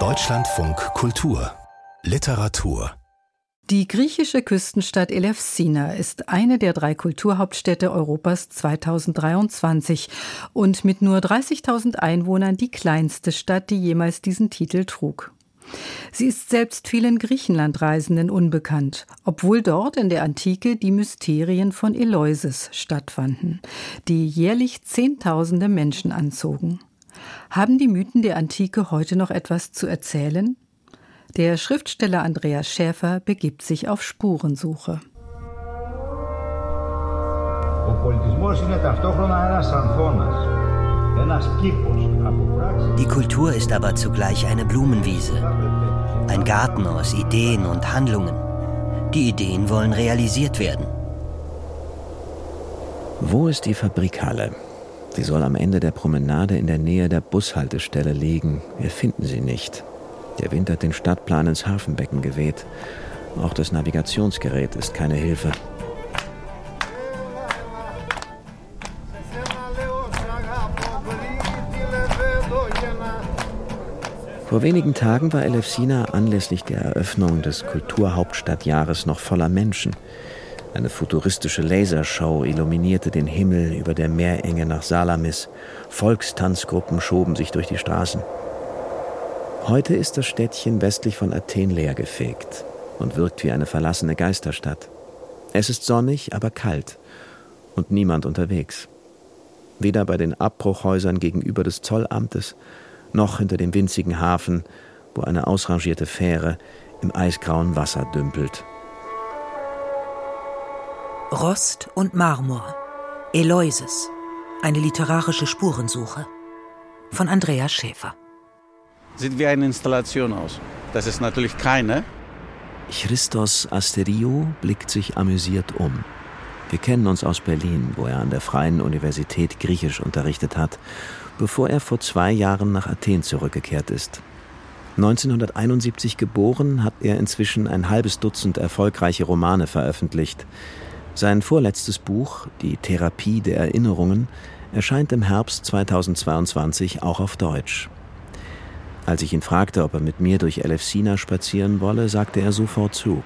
Deutschlandfunk Kultur Literatur die griechische Küstenstadt Elefsina ist eine der drei Kulturhauptstädte Europas 2023 und mit nur 30.000 Einwohnern die kleinste Stadt, die jemals diesen Titel trug. Sie ist selbst vielen Griechenlandreisenden unbekannt, obwohl dort in der Antike die Mysterien von Eleusis stattfanden, die jährlich Zehntausende Menschen anzogen. Haben die Mythen der Antike heute noch etwas zu erzählen? Der Schriftsteller Andreas Schäfer begibt sich auf Spurensuche. Die Kultur ist aber zugleich eine Blumenwiese, ein Garten aus Ideen und Handlungen. Die Ideen wollen realisiert werden. Wo ist die Fabrikhalle? Sie soll am Ende der Promenade in der Nähe der Bushaltestelle liegen. Wir finden sie nicht. Der Wind hat den Stadtplan ins Hafenbecken geweht. Auch das Navigationsgerät ist keine Hilfe. Vor wenigen Tagen war Elefsina anlässlich der Eröffnung des Kulturhauptstadtjahres noch voller Menschen. Eine futuristische Lasershow illuminierte den Himmel über der Meerenge nach Salamis. Volkstanzgruppen schoben sich durch die Straßen. Heute ist das Städtchen westlich von Athen leergefegt und wirkt wie eine verlassene Geisterstadt. Es ist sonnig, aber kalt und niemand unterwegs. Weder bei den Abbruchhäusern gegenüber des Zollamtes, noch hinter dem winzigen Hafen, wo eine ausrangierte Fähre im eisgrauen Wasser dümpelt. Rost und Marmor. Eleusis. Eine literarische Spurensuche. Von Andreas Schäfer. Sieht wie eine Installation aus. Das ist natürlich keine. Christos Asteriou blickt sich amüsiert um. Wir kennen uns aus Berlin, wo er an der Freien Universität Griechisch unterrichtet hat, bevor er vor zwei Jahren nach Athen zurückgekehrt ist. 1971 geboren, hat er inzwischen ein halbes Dutzend erfolgreiche Romane veröffentlicht. Sein vorletztes Buch, Die Therapie der Erinnerungen, erscheint im Herbst 2022 auch auf Deutsch. Als ich ihn fragte, ob er mit mir durch Elefsina spazieren wolle, sagte er sofort zu.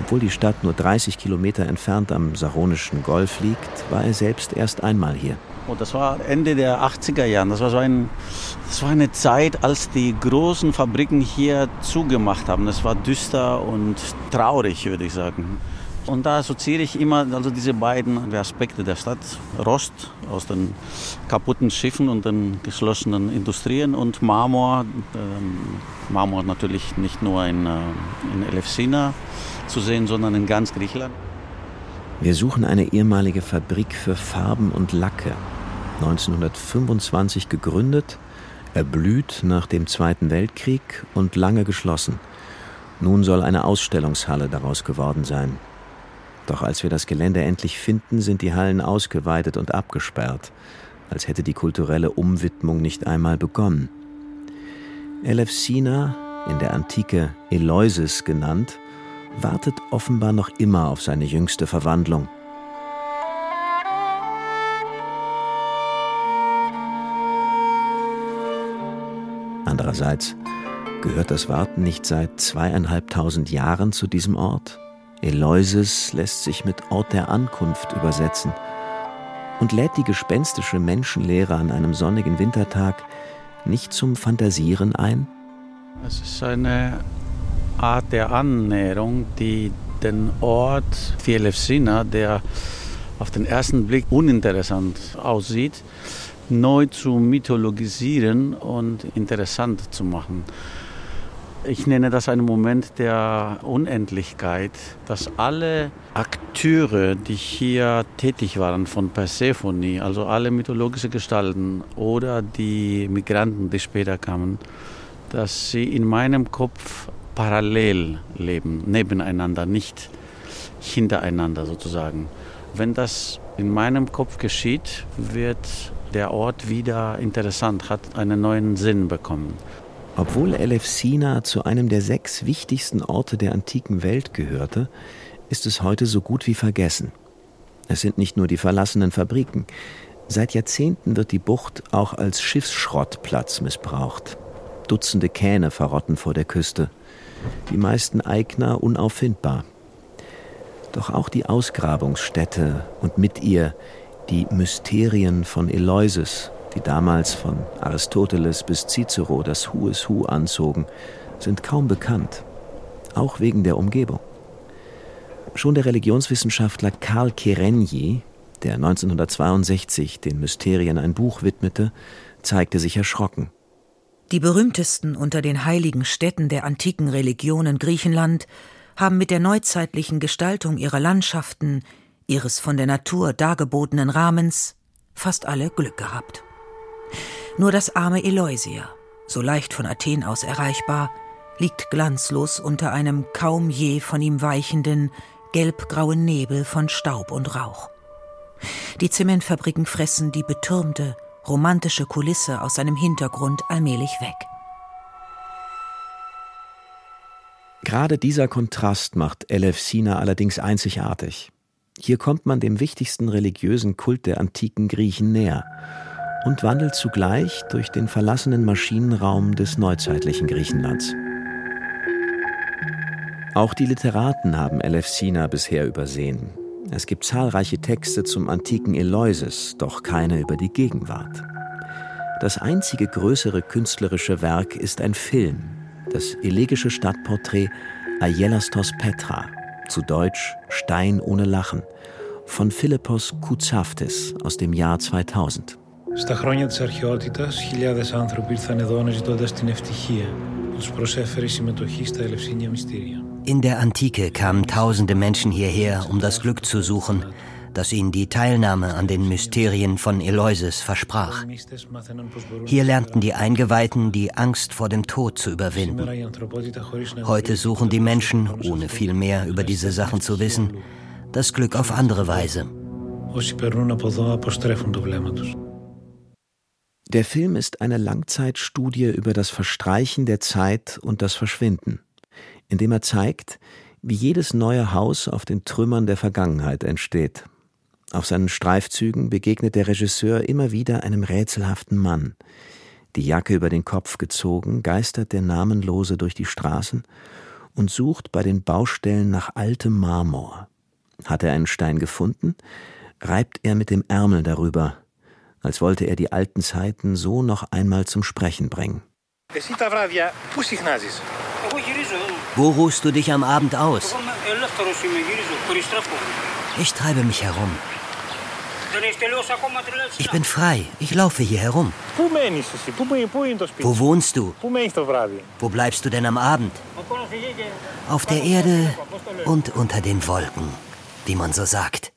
Obwohl die Stadt nur 30 Kilometer entfernt am Saronischen Golf liegt, war er selbst erst einmal hier. Oh, das war Ende der 80er Jahre. Das war, so ein, das war eine Zeit, als die großen Fabriken hier zugemacht haben. Das war düster und traurig, würde ich sagen. Und da assoziiere ich immer also diese beiden Aspekte der Stadt. Rost aus den kaputten Schiffen und den geschlossenen Industrien und Marmor. Ähm, Marmor natürlich nicht nur in, äh, in Elefsina zu sehen, sondern in ganz Griechenland. Wir suchen eine ehemalige Fabrik für Farben und Lacke. 1925 gegründet, erblüht nach dem Zweiten Weltkrieg und lange geschlossen. Nun soll eine Ausstellungshalle daraus geworden sein. Doch als wir das Gelände endlich finden, sind die Hallen ausgeweitet und abgesperrt, als hätte die kulturelle Umwidmung nicht einmal begonnen. Elefsina, in der Antike Eleusis genannt, wartet offenbar noch immer auf seine jüngste Verwandlung. Andererseits gehört das Warten nicht seit zweieinhalbtausend Jahren zu diesem Ort? Eleusis lässt sich mit Ort der Ankunft übersetzen und lädt die gespenstische Menschenlehre an einem sonnigen Wintertag nicht zum Fantasieren ein? Es ist eine Art der Annäherung, die den Ort Fielefsina, der auf den ersten Blick uninteressant aussieht, neu zu mythologisieren und interessant zu machen. Ich nenne das einen Moment der Unendlichkeit, dass alle Akteure, die hier tätig waren von Persephone, also alle mythologischen Gestalten oder die Migranten, die später kamen, dass sie in meinem Kopf parallel leben, nebeneinander, nicht hintereinander sozusagen. Wenn das in meinem Kopf geschieht, wird der Ort wieder interessant, hat einen neuen Sinn bekommen. Obwohl Elefsina zu einem der sechs wichtigsten Orte der antiken Welt gehörte, ist es heute so gut wie vergessen. Es sind nicht nur die verlassenen Fabriken. Seit Jahrzehnten wird die Bucht auch als Schiffsschrottplatz missbraucht. Dutzende Kähne verrotten vor der Küste, die meisten Eigner unauffindbar. Doch auch die Ausgrabungsstätte und mit ihr die Mysterien von Eleusis, die damals von Aristoteles bis Cicero das Hu is Hu anzogen, sind kaum bekannt, auch wegen der Umgebung. Schon der Religionswissenschaftler Karl Kerenyi, der 1962 den Mysterien ein Buch widmete, zeigte sich erschrocken. Die berühmtesten unter den heiligen Städten der antiken Religionen Griechenland haben mit der neuzeitlichen Gestaltung ihrer Landschaften, ihres von der Natur dargebotenen Rahmens, fast alle Glück gehabt. Nur das arme Eleusia, so leicht von Athen aus erreichbar, liegt glanzlos unter einem kaum je von ihm weichenden, gelbgrauen Nebel von Staub und Rauch. Die Zementfabriken fressen die betürmte, romantische Kulisse aus seinem Hintergrund allmählich weg. Gerade dieser Kontrast macht Elefsina allerdings einzigartig. Hier kommt man dem wichtigsten religiösen Kult der antiken Griechen näher und wandelt zugleich durch den verlassenen Maschinenraum des neuzeitlichen Griechenlands. Auch die Literaten haben Elefsina bisher übersehen. Es gibt zahlreiche Texte zum antiken Eleusis, doch keine über die Gegenwart. Das einzige größere künstlerische Werk ist ein Film, das elegische Stadtporträt Aielastos Petra, zu Deutsch Stein ohne Lachen, von Philippos Koutsaftis aus dem Jahr 2000. Στα χρόνια της αρχαιότητας, χιλιάδες άνθρωποι ήρθαν εδώ αναζητώντας την ευτυχία που τους προσέφερε η συμμετοχή στα ελευσίνια μυστήρια. In der Antike kamen tausende Menschen hierher, um das Glück zu suchen, das ihnen die Teilnahme an den Mysterien von Eleusis versprach. Hier lernten die Eingeweihten die Angst vor dem Tod zu überwinden. Heute suchen die Menschen, ohne viel mehr über diese Sachen zu wissen, das Glück auf andere Weise. Der Film ist eine Langzeitstudie über das Verstreichen der Zeit und das Verschwinden indem er zeigt, wie jedes neue Haus auf den Trümmern der Vergangenheit entsteht. Auf seinen Streifzügen begegnet der Regisseur immer wieder einem rätselhaften Mann. Die Jacke über den Kopf gezogen, geistert der Namenlose durch die Straßen und sucht bei den Baustellen nach altem Marmor. Hat er einen Stein gefunden, reibt er mit dem Ärmel darüber, als wollte er die alten Zeiten so noch einmal zum Sprechen bringen. Wo ruhst du dich am Abend aus? Ich treibe mich herum. Ich bin frei. Ich laufe hier herum. Wo wohnst du? Wo bleibst du denn am Abend? Auf der Erde und unter den Wolken, wie man so sagt.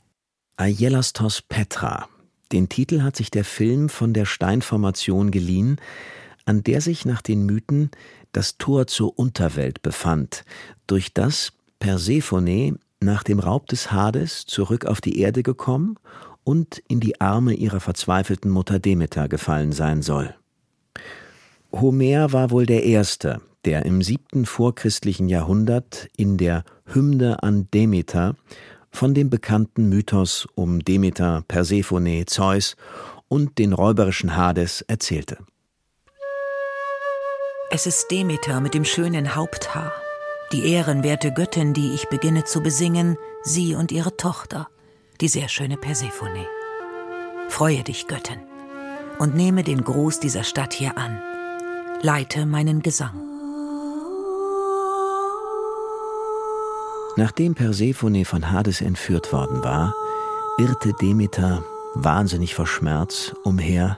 Aielastos Petra. Den Titel hat sich der Film von der Steinformation geliehen, an der sich nach den Mythen das Tor zur Unterwelt befand, durch das Persephone nach dem Raub des Hades zurück auf die Erde gekommen und in die Arme ihrer verzweifelten Mutter Demeter gefallen sein soll. Homer war wohl der Erste, der im siebten vorchristlichen Jahrhundert in der Hymne an Demeter von dem bekannten Mythos um Demeter, Persephone, Zeus und den räuberischen Hades erzählte. Es ist Demeter mit dem schönen Haupthaar, die ehrenwerte Göttin, die ich beginne zu besingen, sie und ihre Tochter, die sehr schöne Persephone. Freue dich, Göttin, und nehme den Gruß dieser Stadt hier an. Leite meinen Gesang. Nachdem Persephone von Hades entführt worden war, irrte Demeter, wahnsinnig vor Schmerz, umher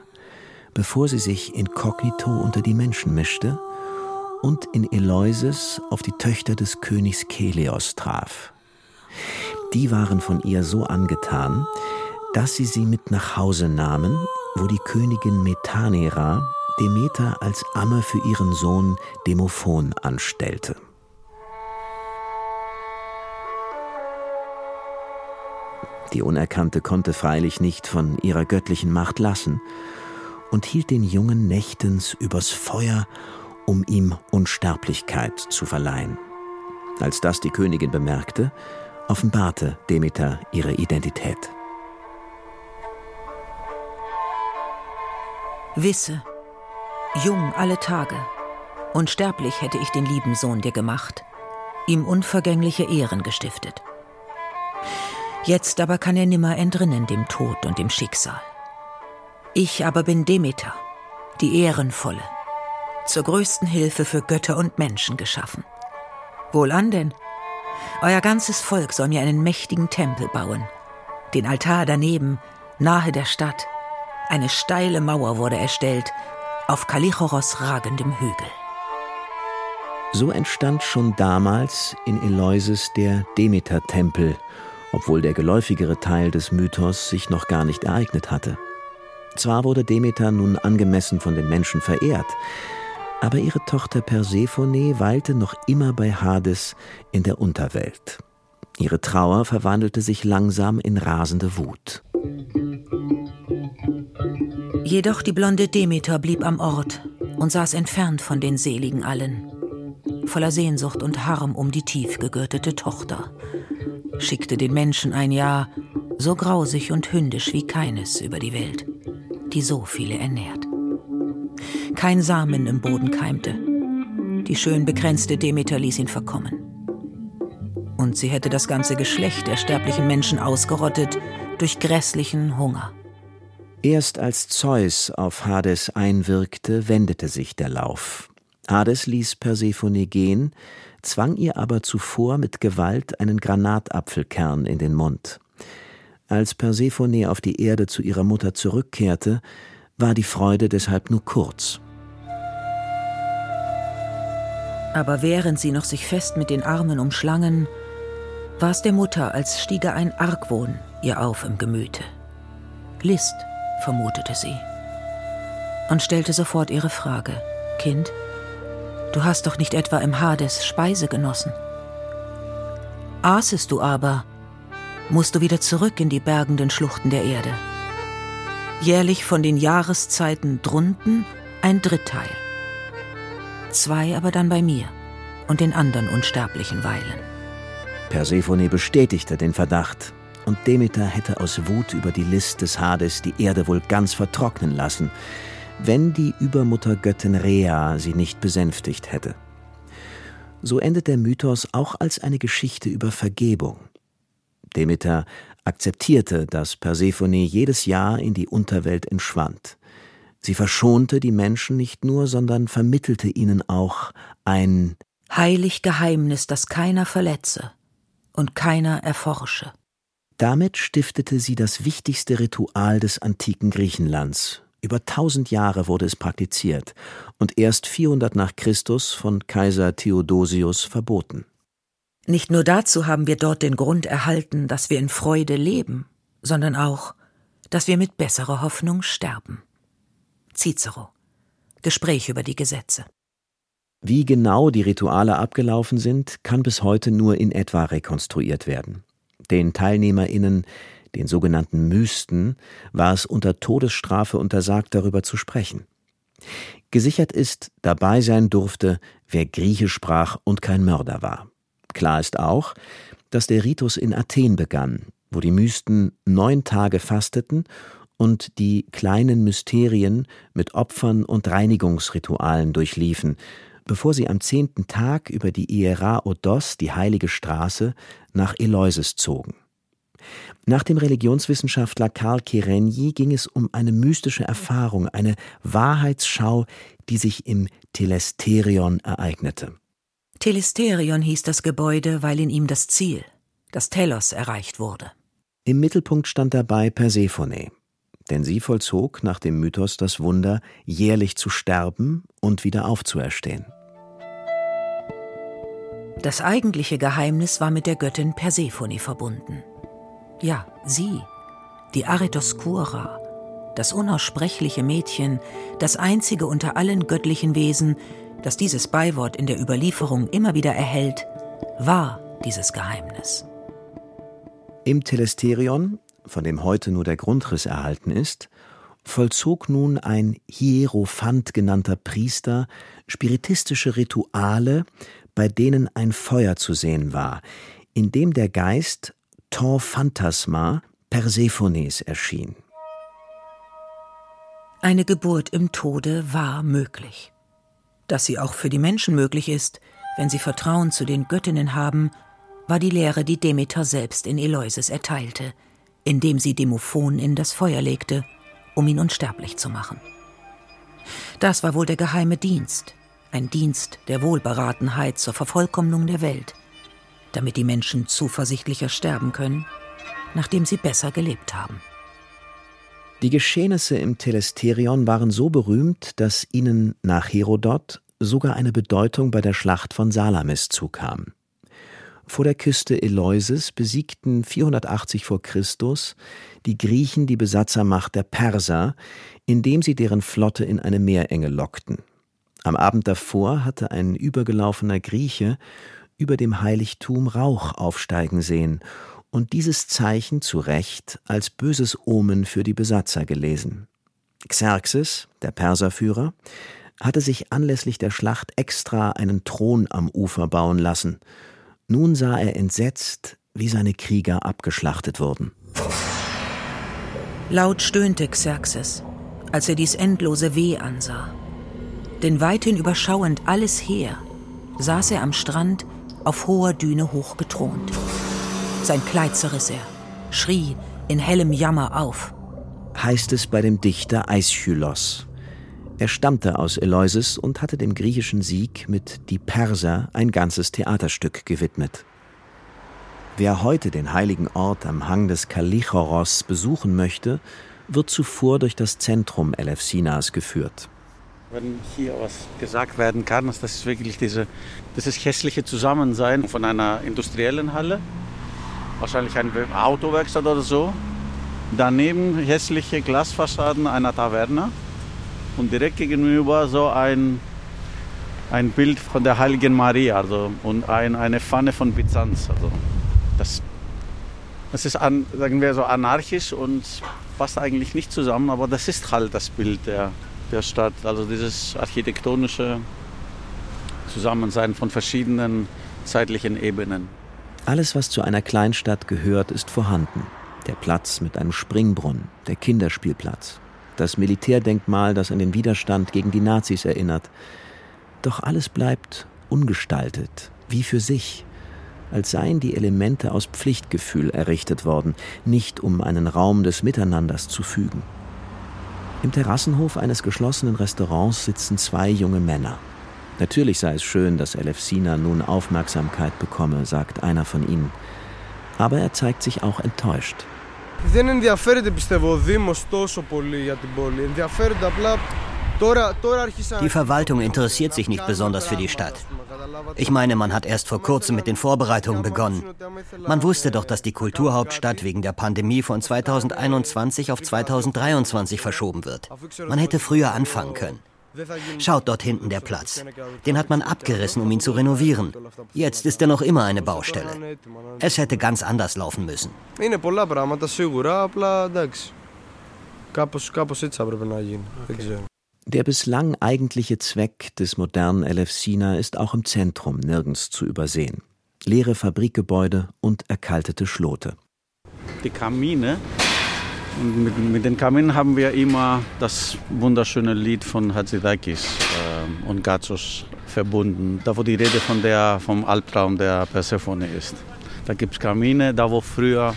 bevor sie sich inkognito unter die Menschen mischte und in Eleusis auf die Töchter des Königs Keleos traf. Die waren von ihr so angetan, dass sie sie mit nach Hause nahmen, wo die Königin Metanera Demeter als Amme für ihren Sohn Demophon anstellte. Die Unerkannte konnte freilich nicht von ihrer göttlichen Macht lassen und hielt den Jungen nächtens übers Feuer, um ihm Unsterblichkeit zu verleihen. Als das die Königin bemerkte, offenbarte Demeter ihre Identität. Wisse, jung alle Tage, unsterblich hätte ich den lieben Sohn dir gemacht, ihm unvergängliche Ehren gestiftet. Jetzt aber kann er nimmer entrinnen dem Tod und dem Schicksal. Ich aber bin Demeter, die Ehrenvolle, zur größten Hilfe für Götter und Menschen geschaffen. Wohlan denn? Euer ganzes Volk soll mir einen mächtigen Tempel bauen. Den Altar daneben, nahe der Stadt. Eine steile Mauer wurde erstellt, auf Kalichoros ragendem Hügel. So entstand schon damals in Eleusis der Demeter-Tempel, obwohl der geläufigere Teil des Mythos sich noch gar nicht ereignet hatte. Zwar wurde Demeter nun angemessen von den Menschen verehrt, aber ihre Tochter Persephone weilte noch immer bei Hades in der Unterwelt. Ihre Trauer verwandelte sich langsam in rasende Wut. Jedoch die blonde Demeter blieb am Ort und saß entfernt von den Seligen allen, voller Sehnsucht und Harm um die tief gegürtete Tochter, schickte den Menschen ein Jahr so grausig und hündisch wie keines über die Welt, die so viele ernährt kein Samen im Boden keimte. Die schön begrenzte Demeter ließ ihn verkommen. Und sie hätte das ganze Geschlecht der sterblichen Menschen ausgerottet durch grässlichen Hunger. Erst als Zeus auf Hades einwirkte, wendete sich der Lauf. Hades ließ Persephone gehen, zwang ihr aber zuvor mit Gewalt einen Granatapfelkern in den Mund. Als Persephone auf die Erde zu ihrer Mutter zurückkehrte, war die Freude deshalb nur kurz. Aber während sie noch sich fest mit den Armen umschlangen, war es der Mutter, als stiege ein Argwohn ihr auf im Gemüte. List, vermutete sie. Und stellte sofort ihre Frage. Kind, du hast doch nicht etwa im Hades Speise genossen. Aßest du aber, musst du wieder zurück in die bergenden Schluchten der Erde. Jährlich von den Jahreszeiten drunten ein Dritteil zwei aber dann bei mir und den anderen Unsterblichen weilen. Persephone bestätigte den Verdacht, und Demeter hätte aus Wut über die List des Hades die Erde wohl ganz vertrocknen lassen, wenn die Übermuttergöttin Rhea sie nicht besänftigt hätte. So endet der Mythos auch als eine Geschichte über Vergebung. Demeter akzeptierte, dass Persephone jedes Jahr in die Unterwelt entschwand. Sie verschonte die Menschen nicht nur, sondern vermittelte ihnen auch ein heilig Geheimnis, das keiner verletze und keiner erforsche. Damit stiftete sie das wichtigste Ritual des antiken Griechenlands. Über tausend Jahre wurde es praktiziert und erst 400 nach Christus von Kaiser Theodosius verboten. Nicht nur dazu haben wir dort den Grund erhalten, dass wir in Freude leben, sondern auch, dass wir mit besserer Hoffnung sterben. Cicero. Gespräch über die Gesetze. Wie genau die Rituale abgelaufen sind, kann bis heute nur in etwa rekonstruiert werden. Den TeilnehmerInnen, den sogenannten Mysten, war es unter Todesstrafe untersagt, darüber zu sprechen. Gesichert ist, dabei sein durfte, wer Griechisch sprach und kein Mörder war. Klar ist auch, dass der Ritus in Athen begann, wo die Mysten neun Tage fasteten und die kleinen Mysterien mit Opfern und Reinigungsritualen durchliefen, bevor sie am zehnten Tag über die Iera Odos, die heilige Straße, nach Eleusis zogen. Nach dem Religionswissenschaftler Karl Kerenyi ging es um eine mystische Erfahrung, eine Wahrheitsschau, die sich im Telesterion ereignete. Telesterion hieß das Gebäude, weil in ihm das Ziel, das Telos, erreicht wurde. Im Mittelpunkt stand dabei Persephone, denn sie vollzog nach dem Mythos das Wunder, jährlich zu sterben und wieder aufzuerstehen. Das eigentliche Geheimnis war mit der Göttin Persephone verbunden. Ja, sie, die Aretoskura, das unaussprechliche Mädchen, das einzige unter allen göttlichen Wesen, das dieses Beiwort in der Überlieferung immer wieder erhält, war dieses Geheimnis. Im Telesterion von dem heute nur der Grundriss erhalten ist, vollzog nun ein Hierophant genannter Priester spiritistische Rituale, bei denen ein Feuer zu sehen war, in dem der Geist Ton Phantasma Persephones erschien. Eine Geburt im Tode war möglich. Dass sie auch für die Menschen möglich ist, wenn sie Vertrauen zu den Göttinnen haben, war die Lehre, die Demeter selbst in Eleusis erteilte, indem sie Demophon in das Feuer legte, um ihn unsterblich zu machen. Das war wohl der geheime Dienst, ein Dienst der Wohlberatenheit zur Vervollkommnung der Welt, damit die Menschen zuversichtlicher sterben können, nachdem sie besser gelebt haben. Die Geschehnisse im Telesterion waren so berühmt, dass ihnen nach Herodot sogar eine Bedeutung bei der Schlacht von Salamis zukam. Vor der Küste Eleusis besiegten 480 vor Christus die Griechen die Besatzermacht der Perser, indem sie deren Flotte in eine Meerenge lockten. Am Abend davor hatte ein übergelaufener Grieche über dem Heiligtum Rauch aufsteigen sehen und dieses Zeichen zu Recht als böses Omen für die Besatzer gelesen. Xerxes, der Perserführer, hatte sich anlässlich der Schlacht extra einen Thron am Ufer bauen lassen. Nun sah er entsetzt, wie seine Krieger abgeschlachtet wurden. Laut stöhnte Xerxes, als er dies endlose Weh ansah. Denn weithin überschauend alles Heer, saß er am Strand auf hoher Düne hochgethront. Sein Kleid zerriss er, schrie in hellem Jammer auf. Heißt es bei dem Dichter Aeschylos. Er stammte aus Eleusis und hatte dem griechischen Sieg mit Die Perser ein ganzes Theaterstück gewidmet. Wer heute den heiligen Ort am Hang des Kalichoros besuchen möchte, wird zuvor durch das Zentrum Elefsinas geführt. Wenn hier was gesagt werden kann, ist das wirklich diese, dieses hässliche Zusammensein von einer industriellen Halle, wahrscheinlich ein Autowerkstatt oder so, daneben hässliche Glasfassaden einer Taverne und direkt gegenüber so ein, ein Bild von der Heiligen Maria also, und ein, eine Pfanne von Byzanz. Also, das, das ist, an, sagen wir so, anarchisch und passt eigentlich nicht zusammen, aber das ist halt das Bild der, der Stadt. Also dieses architektonische Zusammensein von verschiedenen zeitlichen Ebenen. Alles, was zu einer Kleinstadt gehört, ist vorhanden. Der Platz mit einem Springbrunnen, der Kinderspielplatz, das Militärdenkmal, das an den Widerstand gegen die Nazis erinnert. Doch alles bleibt ungestaltet, wie für sich, als seien die Elemente aus Pflichtgefühl errichtet worden, nicht um einen Raum des Miteinanders zu fügen. Im Terrassenhof eines geschlossenen Restaurants sitzen zwei junge Männer. Natürlich sei es schön, dass Elefsina nun Aufmerksamkeit bekomme, sagt einer von ihnen. Aber er zeigt sich auch enttäuscht. Δεν ενδιαφέρεται πιστεύω ο Δήμος τόσο πολύ για την πόλη. Ενδιαφέρονται απλά die Verwaltung interessiert sich nicht besonders für die Stadt. Ich meine, man hat erst vor kurzem mit den Vorbereitungen begonnen. Man wusste doch, dass die Kulturhauptstadt wegen der Pandemie von 2021 auf 2023 verschoben wird. Man hätte früher anfangen können. Schaut dort hinten der Platz. Den hat man abgerissen, um ihn zu renovieren. Jetzt ist er noch immer eine Baustelle. Es hätte ganz anders laufen müssen. Der bislang eigentliche Zweck des modernen Elefsina ist auch im Zentrum nirgends zu übersehen. Leere Fabrikgebäude und erkaltete Schlote. Die Kamine. Und mit, mit, den Kaminen haben wir immer das wunderschöne Lied von Hatzidakis äh, und Gazos verbunden. Da wo die Rede von der, vom Albtraum der Persephone ist. Da gibt es Kamine, da wo früher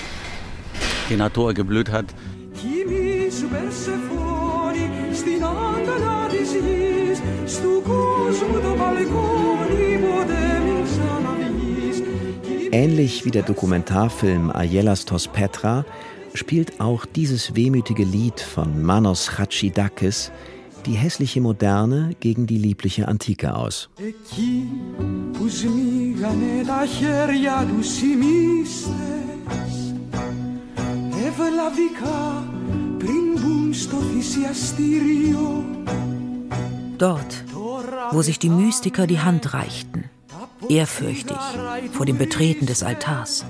die Natur geblüht hat. Ähnlich wie der Dokumentarfilm Ayelas Tos Petra spielt auch dieses wehmütige Lied von Manos Chatschidakis die hässliche Moderne gegen die liebliche Antike aus. Dort, wo sich die Mystiker die Hand reichten, ehrfürchtig vor dem Betreten des Altars.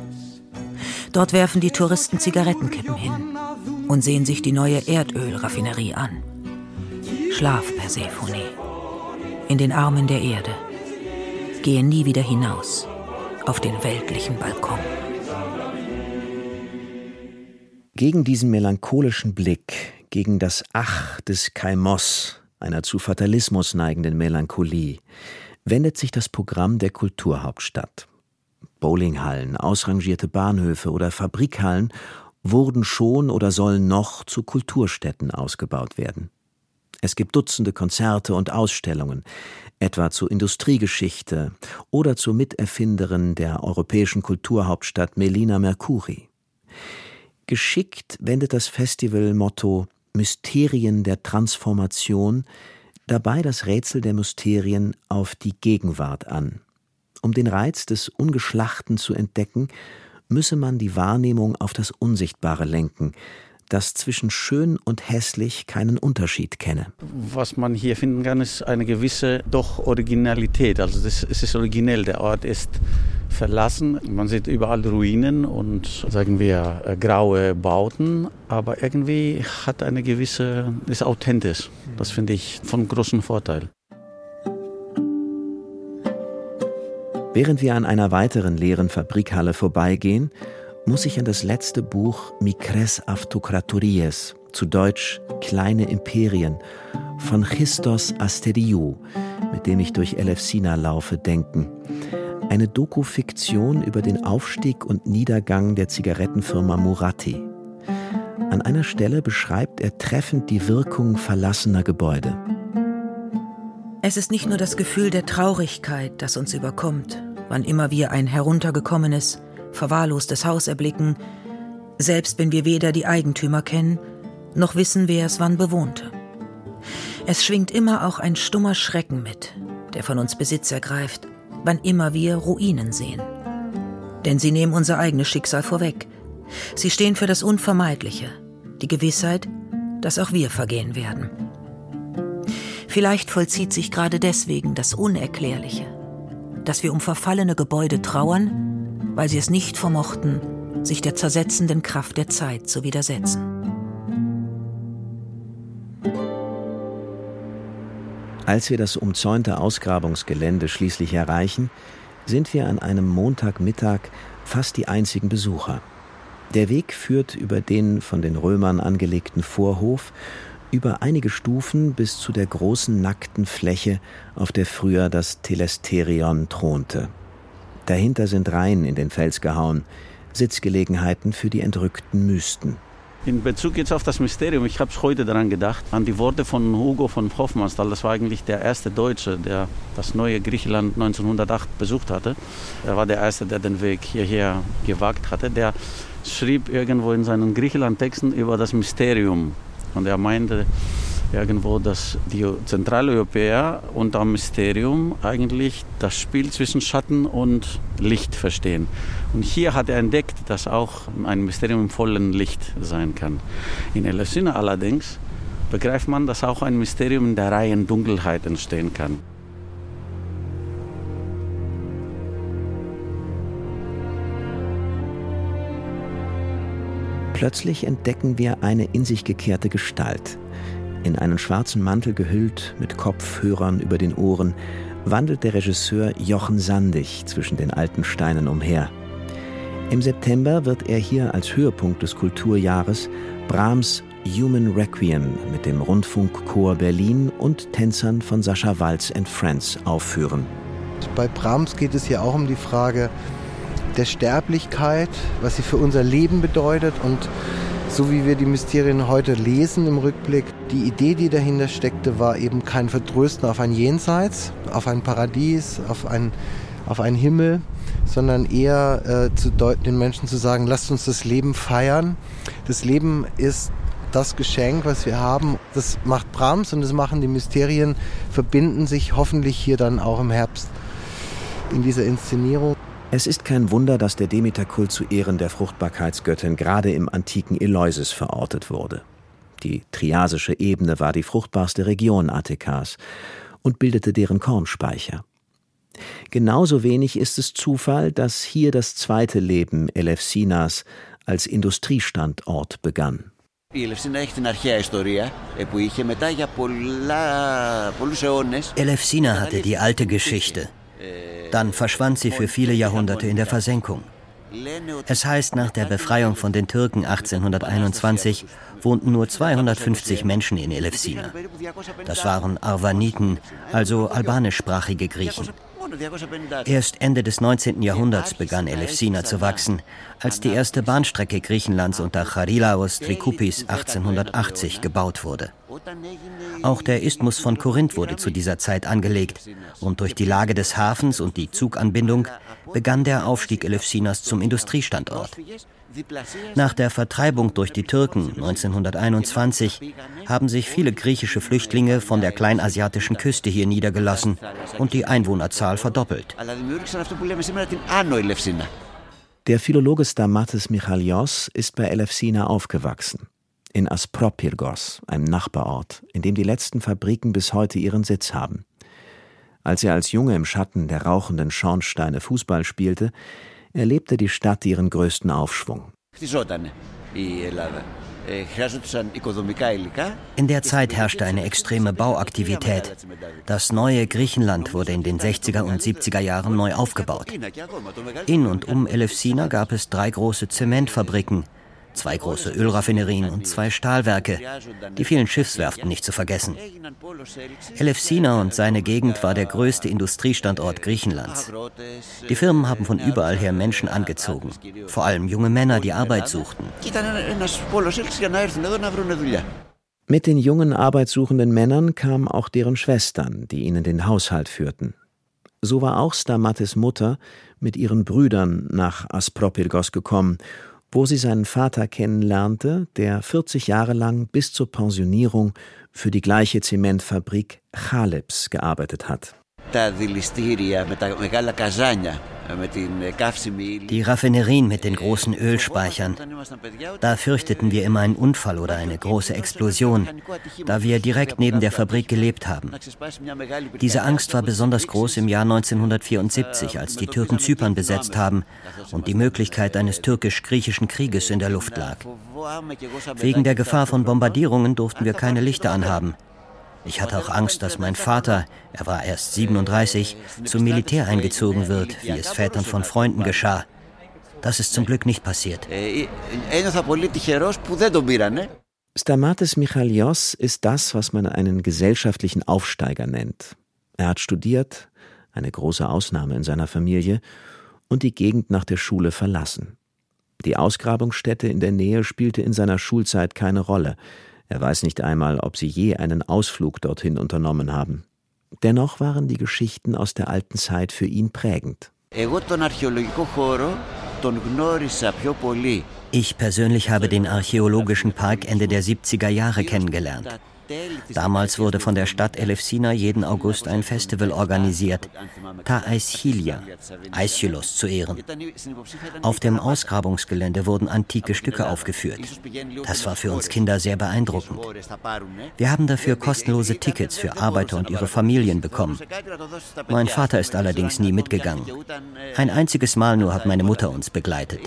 Dort werfen die Touristen Zigarettenkippen hin und sehen sich die neue Erdölraffinerie an. Schlaf, Persephone, in den Armen der Erde. Gehe nie wieder hinaus auf den weltlichen Balkon. Gegen diesen melancholischen Blick gegen das Ach des Kaimos, einer zu Fatalismus neigenden Melancholie, wendet sich das Programm der Kulturhauptstadt. Bowlinghallen, ausrangierte Bahnhöfe oder Fabrikhallen wurden schon oder sollen noch zu Kulturstätten ausgebaut werden. Es gibt Dutzende Konzerte und Ausstellungen, etwa zur Industriegeschichte oder zur Miterfinderin der europäischen Kulturhauptstadt Melina Mercuri. Geschickt wendet das Festival Motto Mysterien der Transformation dabei das Rätsel der Mysterien auf die Gegenwart an. Um den Reiz des Ungeschlachten zu entdecken, müsse man die Wahrnehmung auf das Unsichtbare lenken, das zwischen schön und hässlich keinen Unterschied kenne. Was man hier finden kann, ist eine gewisse doch Originalität. Also das, es ist originell. Der Ort ist verlassen. Man sieht überall Ruinen und sagen wir äh, graue Bauten, aber irgendwie hat eine gewisse, ist authentisch. Das finde ich von großem Vorteil. Während wir an einer weiteren leeren Fabrikhalle vorbeigehen, muss ich an das letzte Buch Mikres Avtokratories, zu Deutsch Kleine Imperien, von Christos Asteriou, mit dem ich durch Elefsina laufe, denken. Eine Doku-Fiktion über den Aufstieg und Niedergang der Zigarettenfirma Muratti. An einer Stelle beschreibt er treffend die Wirkung verlassener Gebäude. Es ist nicht nur das Gefühl der Traurigkeit, das uns überkommt, wann immer wir ein heruntergekommenes, verwahrlostes Haus erblicken, selbst wenn wir weder die Eigentümer kennen, noch wissen, wer es wann bewohnte. Es schwingt immer auch ein stummer Schrecken mit, der von uns Besitz ergreift, wann immer wir Ruinen sehen. Denn sie nehmen unser eigenes Schicksal vorweg. Sie stehen für das Unvermeidliche, die Gewissheit, dass auch wir vergehen werden. Vielleicht vollzieht sich gerade deswegen das Unerklärliche, dass wir um verfallene Gebäude trauern, weil sie es nicht vermochten, sich der zersetzenden Kraft der Zeit zu widersetzen. Als wir das umzäunte Ausgrabungsgelände schließlich erreichen, sind wir an einem Montagmittag fast die einzigen Besucher. Der Weg führt über den von den Römern angelegten Vorhof, über einige Stufen bis zu der großen nackten Fläche, auf der früher das Telesterion thronte. Dahinter sind Reihen in den Fels gehauen, Sitzgelegenheiten für die entrückten Mysten. In Bezug jetzt auf das Mysterium, ich habe heute daran gedacht, an die Worte von Hugo von Hofmannsthal. Das war eigentlich der erste Deutsche, der das neue Griechenland 1908 besucht hatte. Er war der Erste, der den Weg hierher gewagt hatte. Der schrieb irgendwo in seinen Griechenland-Texten über das Mysterium. Und er meinte, irgendwo, dass die Zentraleuropäer unter Mysterium eigentlich das Spiel zwischen Schatten und Licht verstehen. Und hier hat er entdeckt, dass auch ein Mysterium im vollen Licht sein kann. In Eleusinna allerdings begreift man, dass auch ein Mysterium in der reinen Dunkelheit entstehen kann. Plötzlich entdecken wir eine in sich gekehrte Gestalt. In einen schwarzen Mantel gehüllt, mit Kopfhörern über den Ohren, wandelt der Regisseur Jochen Sandig zwischen den alten Steinen umher. Im September wird er hier als Höhepunkt des Kulturjahres Brahms Human Requiem mit dem Rundfunkchor Berlin und Tänzern von Sascha Walz and Friends aufführen. Bei Brahms geht es hier auch um die Frage der Sterblichkeit, was sie für unser Leben bedeutet und so wie wir die Mysterien heute lesen im Rückblick, die Idee, die dahinter steckte, war eben kein Vertrösten auf ein Jenseits, auf ein Paradies, auf, ein, auf einen Himmel, sondern eher äh, zu den Menschen zu sagen, lasst uns das Leben feiern. Das Leben ist das Geschenk, was wir haben. Das macht Brahms und das machen die Mysterien, verbinden sich hoffentlich hier dann auch im Herbst in dieser Inszenierung. Es ist kein Wunder, dass der Demeterkult zu Ehren der Fruchtbarkeitsgöttin gerade im antiken Eleusis verortet wurde. Die triasische Ebene war die fruchtbarste Region Attikas und bildete deren Kornspeicher. Genauso wenig ist es Zufall, dass hier das zweite Leben Elefsinas als Industriestandort begann. Elefsina hatte die alte Geschichte. Dann verschwand sie für viele Jahrhunderte in der Versenkung. Es heißt, nach der Befreiung von den Türken 1821 wohnten nur 250 Menschen in Elefsina. Das waren Arvaniten, also albanischsprachige Griechen. Erst Ende des 19. Jahrhunderts begann Elefsina zu wachsen, als die erste Bahnstrecke Griechenlands unter Charilaos Trikoupis 1880 gebaut wurde. Auch der Isthmus von Korinth wurde zu dieser Zeit angelegt und durch die Lage des Hafens und die Zuganbindung begann der Aufstieg Elefsinas zum Industriestandort. Nach der Vertreibung durch die Türken 1921 haben sich viele griechische Flüchtlinge von der kleinasiatischen Küste hier niedergelassen und die Einwohnerzahl verdoppelt. Der Philologe Stamatis Michalios ist bei Elefsina aufgewachsen. In Aspropyrgos, einem Nachbarort, in dem die letzten Fabriken bis heute ihren Sitz haben. Als er als Junge im Schatten der rauchenden Schornsteine Fußball spielte, erlebte die Stadt ihren größten Aufschwung. In der Zeit herrschte eine extreme Bauaktivität. Das neue Griechenland wurde in den 60er und 70er Jahren neu aufgebaut. In und um Elefsina gab es drei große Zementfabriken, zwei große Ölraffinerien und zwei Stahlwerke, die vielen Schiffswerften nicht zu vergessen. Elefsina und seine Gegend war der größte Industriestandort Griechenlands. Die Firmen haben von überall her Menschen angezogen, vor allem junge Männer, die Arbeit suchten. Mit den jungen arbeitssuchenden Männern kamen auch deren Schwestern, die ihnen den Haushalt führten. So war auch Stamatis Mutter mit ihren Brüdern nach Aspropyrgos gekommen wo sie seinen Vater kennenlernte, der 40 Jahre lang bis zur Pensionierung für die gleiche Zementfabrik Chaleps gearbeitet hat. Die Raffinerien mit den großen Ölspeichern. Da fürchteten wir immer einen Unfall oder eine große Explosion, da wir direkt neben der Fabrik gelebt haben. Diese Angst war besonders groß im Jahr 1974, als die Türken Zypern besetzt haben und die Möglichkeit eines türkisch-griechischen Krieges in der Luft lag. Wegen der Gefahr von Bombardierungen durften wir keine Lichter anhaben. Ich hatte auch Angst, dass mein Vater, er war erst 37, zum Militär eingezogen wird, wie es Vätern von Freunden geschah. Das ist zum Glück nicht passiert. Stamatis Michalios ist das, was man einen gesellschaftlichen Aufsteiger nennt. Er hat studiert, eine große Ausnahme in seiner Familie, und die Gegend nach der Schule verlassen. Die Ausgrabungsstätte in der Nähe spielte in seiner Schulzeit keine Rolle. Er weiß nicht einmal, ob sie je einen Ausflug dorthin unternommen haben. Dennoch waren die Geschichten aus der alten Zeit für ihn prägend. Ich persönlich habe den archäologischen Park Ende der 70er Jahre kennengelernt. Damals wurde von der Stadt Elefsina jeden August ein Festival organisiert, Ta Aischilia, Aeschylus zu Ehren. Auf dem Ausgrabungsgelände wurden antike Stücke aufgeführt. Das war für uns Kinder sehr beeindruckend. Wir haben dafür kostenlose Tickets für Arbeiter und ihre Familien bekommen. Mein Vater ist allerdings nie mitgegangen. Ein einziges Mal nur hat meine Mutter uns begleitet.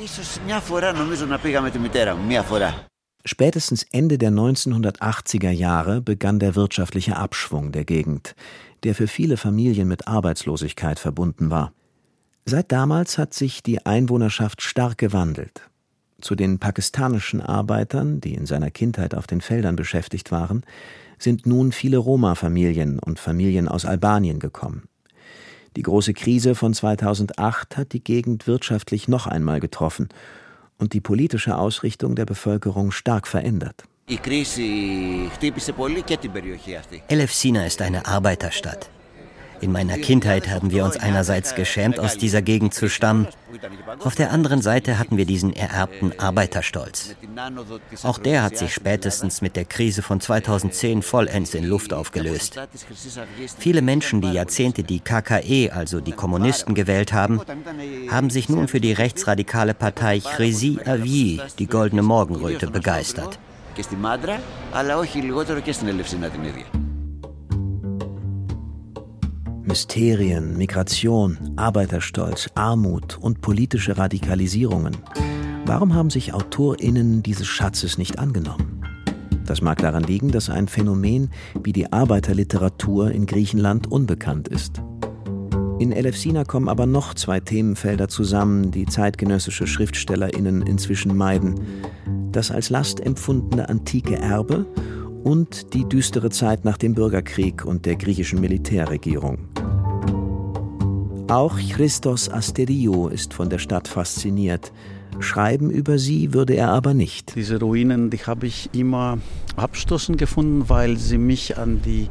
Spätestens Ende der 1980er Jahre begann der wirtschaftliche Abschwung der Gegend, der für viele Familien mit Arbeitslosigkeit verbunden war. Seit damals hat sich die Einwohnerschaft stark gewandelt. Zu den pakistanischen Arbeitern, die in seiner Kindheit auf den Feldern beschäftigt waren, sind nun viele Roma-Familien und Familien aus Albanien gekommen. Die große Krise von 2008 hat die Gegend wirtschaftlich noch einmal getroffen und die politische Ausrichtung der Bevölkerung stark verändert. Elefsina ist eine Arbeiterstadt. In meiner Kindheit haben wir uns einerseits geschämt, aus dieser Gegend zu stammen. Auf der anderen Seite hatten wir diesen ererbten Arbeiterstolz. Auch der hat sich spätestens mit der Krise von 2010 vollends in Luft aufgelöst. Viele Menschen, die Jahrzehnte die KKE, also die Kommunisten, gewählt haben, haben sich nun für die rechtsradikale Partei Chresi Avi, die Goldene Morgenröte, begeistert. Και στη Μάντρα, αλλά όχι λιγότερο και στην Ελευσίνα την ίδια. Mysterien, Migration, Arbeiterstolz, Armut und politische Radikalisierungen. Warum haben sich AutorInnen dieses Schatzes nicht angenommen? Das mag daran liegen, dass ein Phänomen wie die Arbeiterliteratur in Griechenland unbekannt ist. In Elefsina kommen aber noch zwei Themenfelder zusammen, die zeitgenössische SchriftstellerInnen inzwischen meiden. Das als Last empfundene antike Erbe und die düstere Zeit nach dem Bürgerkrieg und der griechischen Militärregierung. Auch Christos Asterio ist von der Stadt fasziniert. Schreiben über sie würde er aber nicht. Diese Ruinen, die habe ich immer abstoßend gefunden, weil sie mich an die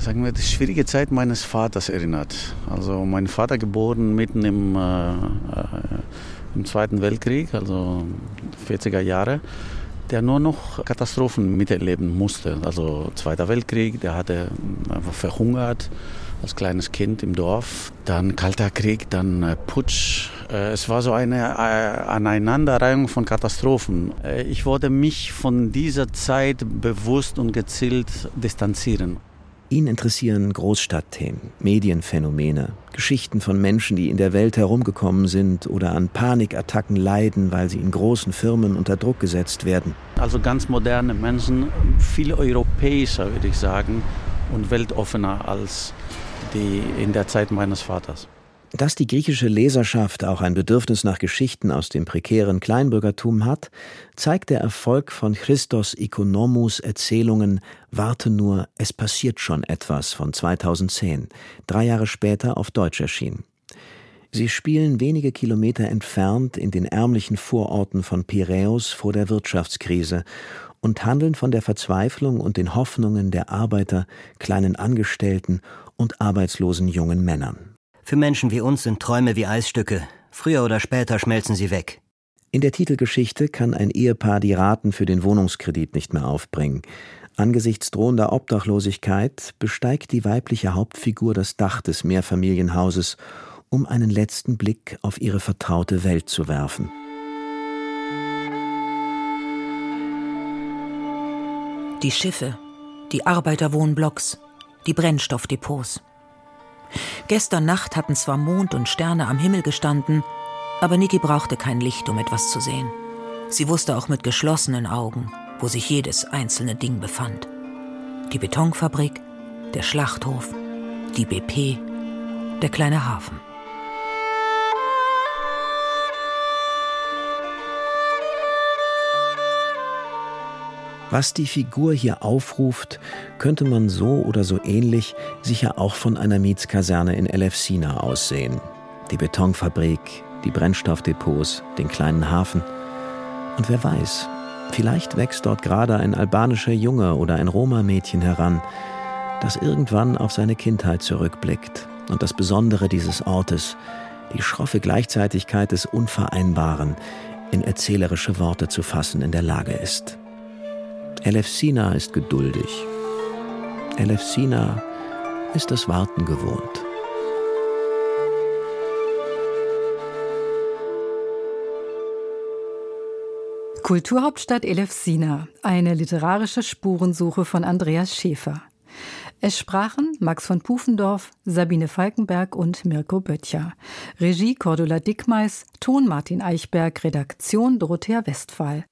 sagen wir, die schwierige Zeit meines Vaters erinnert. Also mein Vater geboren mitten im, äh, äh im Zweiten Weltkrieg, also 40er Jahre, der nur noch Katastrophen miterleben musste. Also Zweiter Weltkrieg, der hatte einfach verhungert als kleines Kind im Dorf. Dann Kalter Krieg, dann äh, Putsch. Äh, es war so eine äh, Aneinanderreihung von Katastrophen. Ich wollte mich von dieser Zeit bewusst und gezielt distanzieren. Ihn interessieren Großstadtthemen, Medienphänomene, Geschichten von Menschen, die in der Welt herumgekommen sind oder an Panikattacken leiden, weil sie in großen Firmen unter Druck gesetzt werden. Also ganz moderne Menschen, viel europäischer würde ich sagen und weltoffener als die in der Zeit meines Vaters. Dass die griechische Leserschaft auch ein Bedürfnis nach Geschichten aus dem prekären Kleinbürgertum hat, zeigt der Erfolg von Christos Ikonomus Erzählungen Warte nur, es passiert schon etwas von 2010, drei Jahre später auf Deutsch erschienen. Sie spielen wenige Kilometer entfernt in den ärmlichen Vororten von Piräus vor der Wirtschaftskrise und handeln von der Verzweiflung und den Hoffnungen der Arbeiter, kleinen Angestellten und arbeitslosen jungen Männern. Für Menschen wie uns sind Träume wie Eisstücke. Früher oder später schmelzen sie weg. In der Titelgeschichte kann ein Ehepaar die Raten für den Wohnungskredit nicht mehr aufbringen. Angesichts drohender Obdachlosigkeit besteigt die weibliche Hauptfigur das Dach des Mehrfamilienhauses, um einen letzten Blick auf ihre vertraute Welt zu werfen. Die Schiffe, die Arbeiterwohnblocks, die Brennstoffdepots. Gestern Nacht hatten zwar Mond und Sterne am Himmel gestanden, aber Niki brauchte kein Licht, um etwas zu sehen. Sie wusste auch mit geschlossenen Augen, wo sich jedes einzelne Ding befand. Die Betonfabrik, der Schlachthof, die BP, der kleine Hafen. Was die Figur hier aufruft, könnte man so oder so ähnlich sicher auch von einer Mietskaserne in Elefsina aussehen. Die Betonfabrik, die Brennstoffdepots, den kleinen Hafen. Und wer weiß, vielleicht wächst dort gerade ein albanischer Junge oder ein Roma-Mädchen heran, das irgendwann auf seine Kindheit zurückblickt und das Besondere dieses Ortes, die schroffe Gleichzeitigkeit des Unvereinbaren, in erzählerische Worte zu fassen in der Lage ist. Elefsina ist geduldig. Elefsina ist das Warten gewohnt. Kulturhauptstadt Elefsina, eine literarische Spurensuche von Andreas Schäfer. Es sprachen Max von Pufendorf, Sabine Falkenberg und Mirko Böttcher. Regie Cordula Dickmeis, Ton Martin Eichberg, Redaktion Dorothea Westphal.